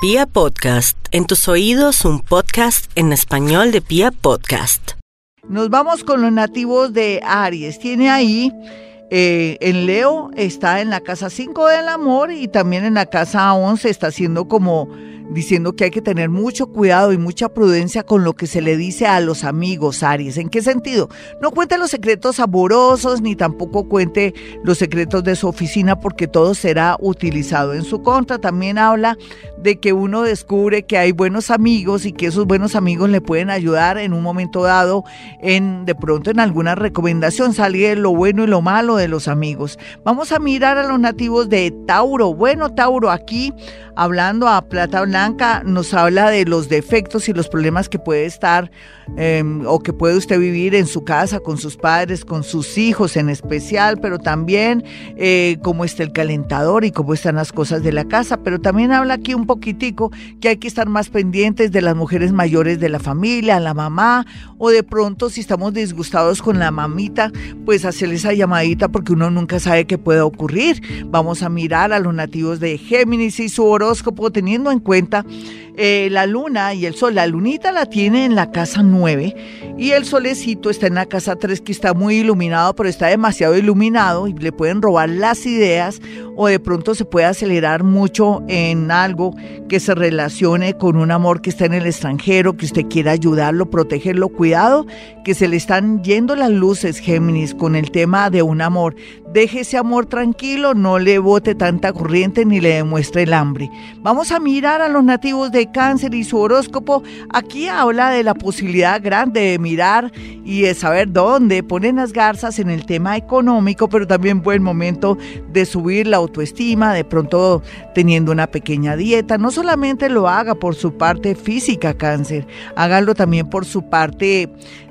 Pia Podcast, en tus oídos un podcast en español de Pia Podcast. Nos vamos con los nativos de Aries. Tiene ahí, eh, en Leo está en la casa 5 del amor y también en la casa 11 está haciendo como diciendo que hay que tener mucho cuidado y mucha prudencia con lo que se le dice a los amigos, Aries. ¿En qué sentido? No cuente los secretos amorosos ni tampoco cuente los secretos de su oficina porque todo será utilizado en su contra. También habla de que uno descubre que hay buenos amigos y que esos buenos amigos le pueden ayudar en un momento dado en de pronto en alguna recomendación salir lo bueno y lo malo de los amigos. Vamos a mirar a los nativos de Tauro. Bueno, Tauro, aquí hablando a Plata Blanca, nos habla de los defectos y los problemas que puede estar em, o que puede usted vivir en su casa, con sus padres, con sus hijos en especial, pero también eh, cómo está el calentador y cómo están las cosas de la casa. Pero también habla aquí un poquitico que hay que estar más pendientes de las mujeres mayores de la familia, la mamá, o de pronto si estamos disgustados con la mamita, pues hacerle esa llamadita porque uno nunca sabe qué puede ocurrir. Vamos a mirar a los nativos de Géminis y su oro teniendo en cuenta eh, la luna y el sol. La lunita la tiene en la casa 9 y el solecito está en la casa 3 que está muy iluminado, pero está demasiado iluminado y le pueden robar las ideas o de pronto se puede acelerar mucho en algo que se relacione con un amor que está en el extranjero, que usted quiera ayudarlo, protegerlo. Cuidado, que se le están yendo las luces, Géminis, con el tema de un amor. Deje ese amor tranquilo, no le bote tanta corriente ni le demuestre el hambre. Vamos a mirar a los nativos de cáncer y su horóscopo. Aquí habla de la posibilidad grande de mirar y de saber dónde ponen las garzas en el tema económico, pero también buen momento de subir la autoestima, de pronto teniendo una pequeña dieta. No solamente lo haga por su parte física, cáncer, hágalo también por su parte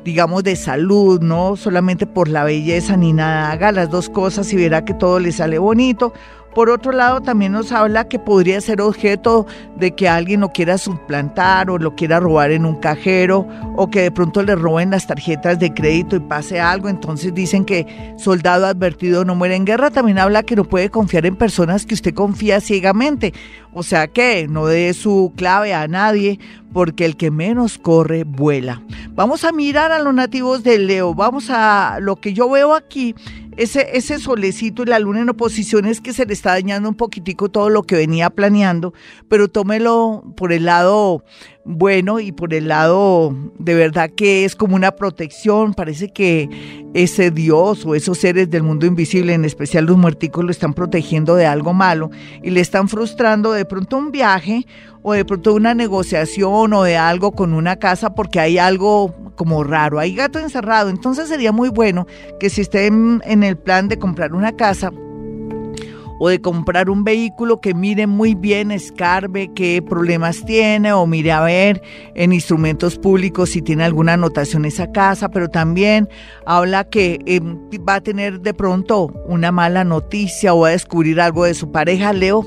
digamos, de salud, no solamente por la belleza ni nada. Haga las dos cosas y verá que todo le sale bonito. Por otro lado, también nos habla que podría ser objeto de que alguien lo quiera suplantar o lo quiera robar en un cajero o que de pronto le roben las tarjetas de crédito y pase algo. Entonces dicen que soldado advertido no muere en guerra. También habla que no puede confiar en personas que usted confía ciegamente. O sea que no dé su clave a nadie porque el que menos corre vuela. Vamos a mirar a los nativos de Leo. Vamos a lo que yo veo aquí ese, ese solecito y la luna en oposición es que se le está dañando un poquitico todo lo que venía planeando, pero tómelo por el lado bueno y por el lado de verdad que es como una protección. Parece que ese Dios o esos seres del mundo invisible, en especial los muerticos, lo están protegiendo de algo malo y le están frustrando de pronto un viaje o de pronto una negociación o de algo con una casa porque hay algo como raro, hay gato encerrado. Entonces sería muy bueno que si estén en el plan de comprar una casa, o de comprar un vehículo que mire muy bien, escarbe qué problemas tiene o mire a ver en instrumentos públicos si tiene alguna anotación esa casa, pero también habla que em, va a tener de pronto una mala noticia o va a descubrir algo de su pareja. Leo,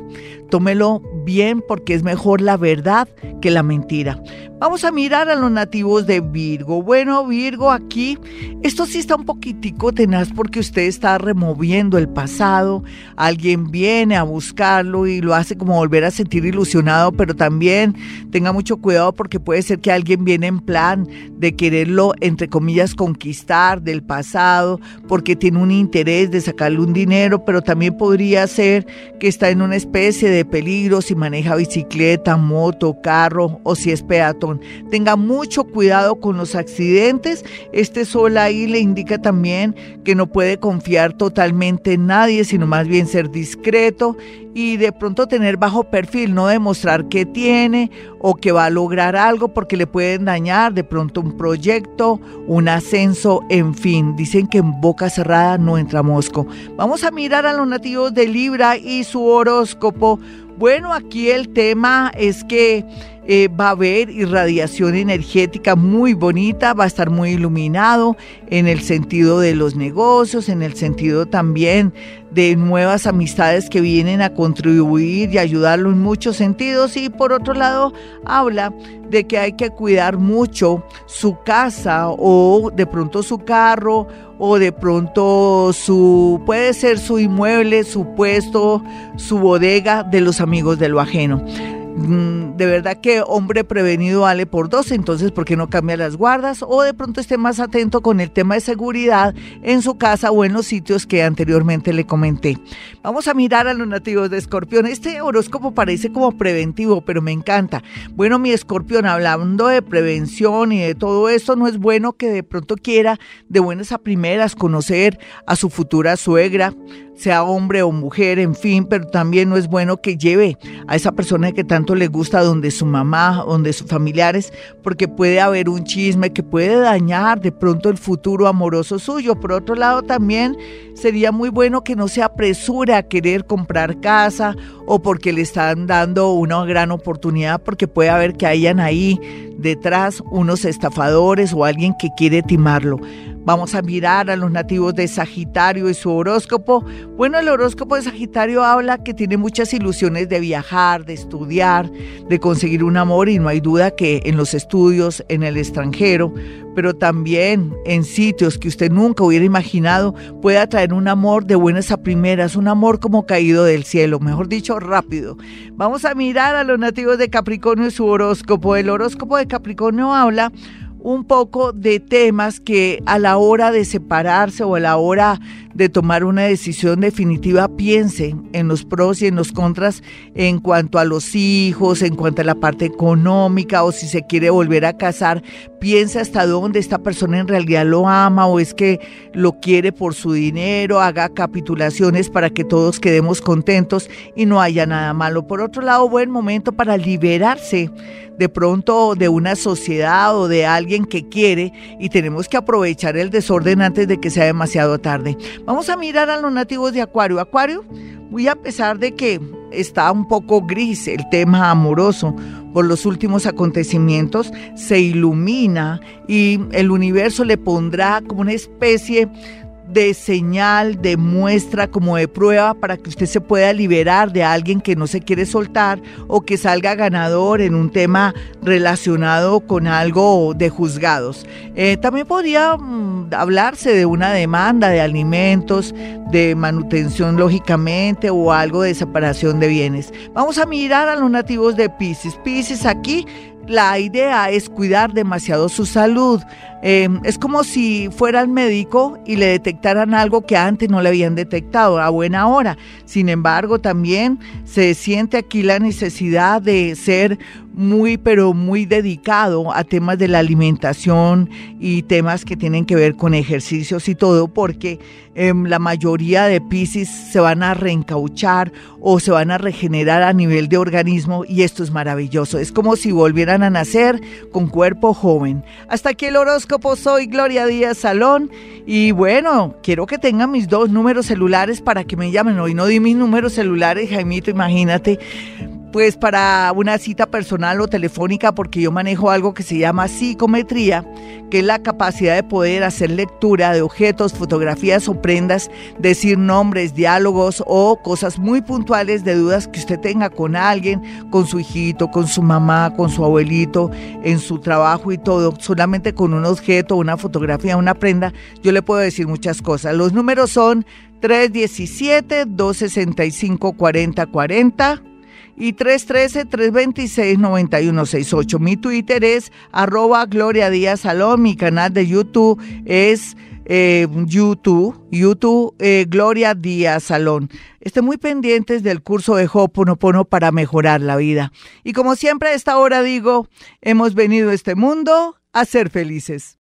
tómelo bien porque es mejor la verdad que la mentira. Vamos a mirar a los nativos de Virgo. Bueno, Virgo, aquí esto sí está un poquitico tenaz porque usted está removiendo el pasado, alguien viene a buscarlo y lo hace como volver a sentir ilusionado, pero también tenga mucho cuidado porque puede ser que alguien viene en plan de quererlo, entre comillas, conquistar del pasado, porque tiene un interés de sacarle un dinero, pero también podría ser que está en una especie de peligro si maneja bicicleta, moto, carro o si es peatón. Tenga mucho cuidado con los accidentes. Este sol ahí le indica también que no puede confiar totalmente en nadie, sino más bien ser discreto y de pronto tener bajo perfil, no demostrar que tiene o que va a lograr algo porque le pueden dañar de pronto un proyecto, un ascenso, en fin. Dicen que en boca cerrada no entra mosco. Vamos a mirar a los nativos de Libra y su horóscopo. Bueno, aquí el tema es que eh, va a haber irradiación energética muy bonita, va a estar muy iluminado en el sentido de los negocios, en el sentido también de nuevas amistades que vienen a contribuir y ayudarlo en muchos sentidos y por otro lado habla de que hay que cuidar mucho su casa o de pronto su carro o de pronto su puede ser su inmueble, su puesto, su bodega de los amigos de lo ajeno. Mm, de verdad que hombre prevenido vale por dos, entonces ¿por qué no cambia las guardas? O de pronto esté más atento con el tema de seguridad en su casa o en los sitios que anteriormente le comenté. Vamos a mirar a los nativos de Escorpión. Este horóscopo parece como preventivo, pero me encanta. Bueno, mi Escorpión, hablando de prevención y de todo esto, no es bueno que de pronto quiera de buenas a primeras conocer a su futura suegra, sea hombre o mujer, en fin, pero también no es bueno que lleve a esa persona que tanto le gusta donde su mamá, donde sus familiares, porque puede haber un chisme que puede dañar de pronto el futuro amoroso suyo. Por otro lado, también sería muy bueno que no se apresure a querer comprar casa o porque le están dando una gran oportunidad, porque puede haber que hayan ahí detrás unos estafadores o alguien que quiere timarlo. Vamos a mirar a los nativos de Sagitario y su horóscopo. Bueno, el horóscopo de Sagitario habla que tiene muchas ilusiones de viajar, de estudiar, de conseguir un amor y no hay duda que en los estudios, en el extranjero, pero también en sitios que usted nunca hubiera imaginado, puede atraer un amor de buenas a primeras, un amor como caído del cielo, mejor dicho, rápido. Vamos a mirar a los nativos de Capricornio y su horóscopo. El horóscopo de Capricornio habla un poco de temas que a la hora de separarse o a la hora de tomar una decisión definitiva piensen en los pros y en los contras en cuanto a los hijos, en cuanto a la parte económica o si se quiere volver a casar, piense hasta dónde esta persona en realidad lo ama o es que lo quiere por su dinero, haga capitulaciones para que todos quedemos contentos y no haya nada malo. Por otro lado, buen momento para liberarse de pronto de una sociedad o de alguien que quiere y tenemos que aprovechar el desorden antes de que sea demasiado tarde. Vamos a mirar a los nativos de Acuario. Acuario, muy a pesar de que está un poco gris el tema amoroso por los últimos acontecimientos, se ilumina y el universo le pondrá como una especie de señal, de muestra, como de prueba para que usted se pueda liberar de alguien que no se quiere soltar o que salga ganador en un tema relacionado con algo de juzgados. Eh, también podría mm, hablarse de una demanda de alimentos, de manutención lógicamente o algo de separación de bienes. Vamos a mirar a los nativos de Pisces. Pisces aquí la idea es cuidar demasiado su salud. Em, es como si fuera al médico y le detectaran algo que antes no le habían detectado a buena hora. Sin embargo, también se siente aquí la necesidad de ser muy, pero muy dedicado a temas de la alimentación y temas que tienen que ver con ejercicios y todo, porque em, la mayoría de Pisces se van a reencauchar o se van a regenerar a nivel de organismo y esto es maravilloso. Es como si volvieran a nacer con cuerpo joven. Hasta aquí el horóscopo. Soy Gloria Díaz Salón y bueno, quiero que tengan mis dos números celulares para que me llamen. Hoy no di mis números celulares, Jaimito, imagínate pues para una cita personal o telefónica, porque yo manejo algo que se llama psicometría, que es la capacidad de poder hacer lectura de objetos, fotografías o prendas, decir nombres, diálogos o cosas muy puntuales de dudas que usted tenga con alguien, con su hijito, con su mamá, con su abuelito, en su trabajo y todo, solamente con un objeto, una fotografía, una prenda, yo le puedo decir muchas cosas. Los números son 317-265-4040 y 313-326-9168. Mi Twitter es arroba Gloria Díaz Salón. Mi canal de YouTube es eh, YouTube, YouTube eh, Gloria Díaz Salón. Estén muy pendientes del curso de Hoponopono para mejorar la vida. Y como siempre a esta hora digo, hemos venido a este mundo a ser felices.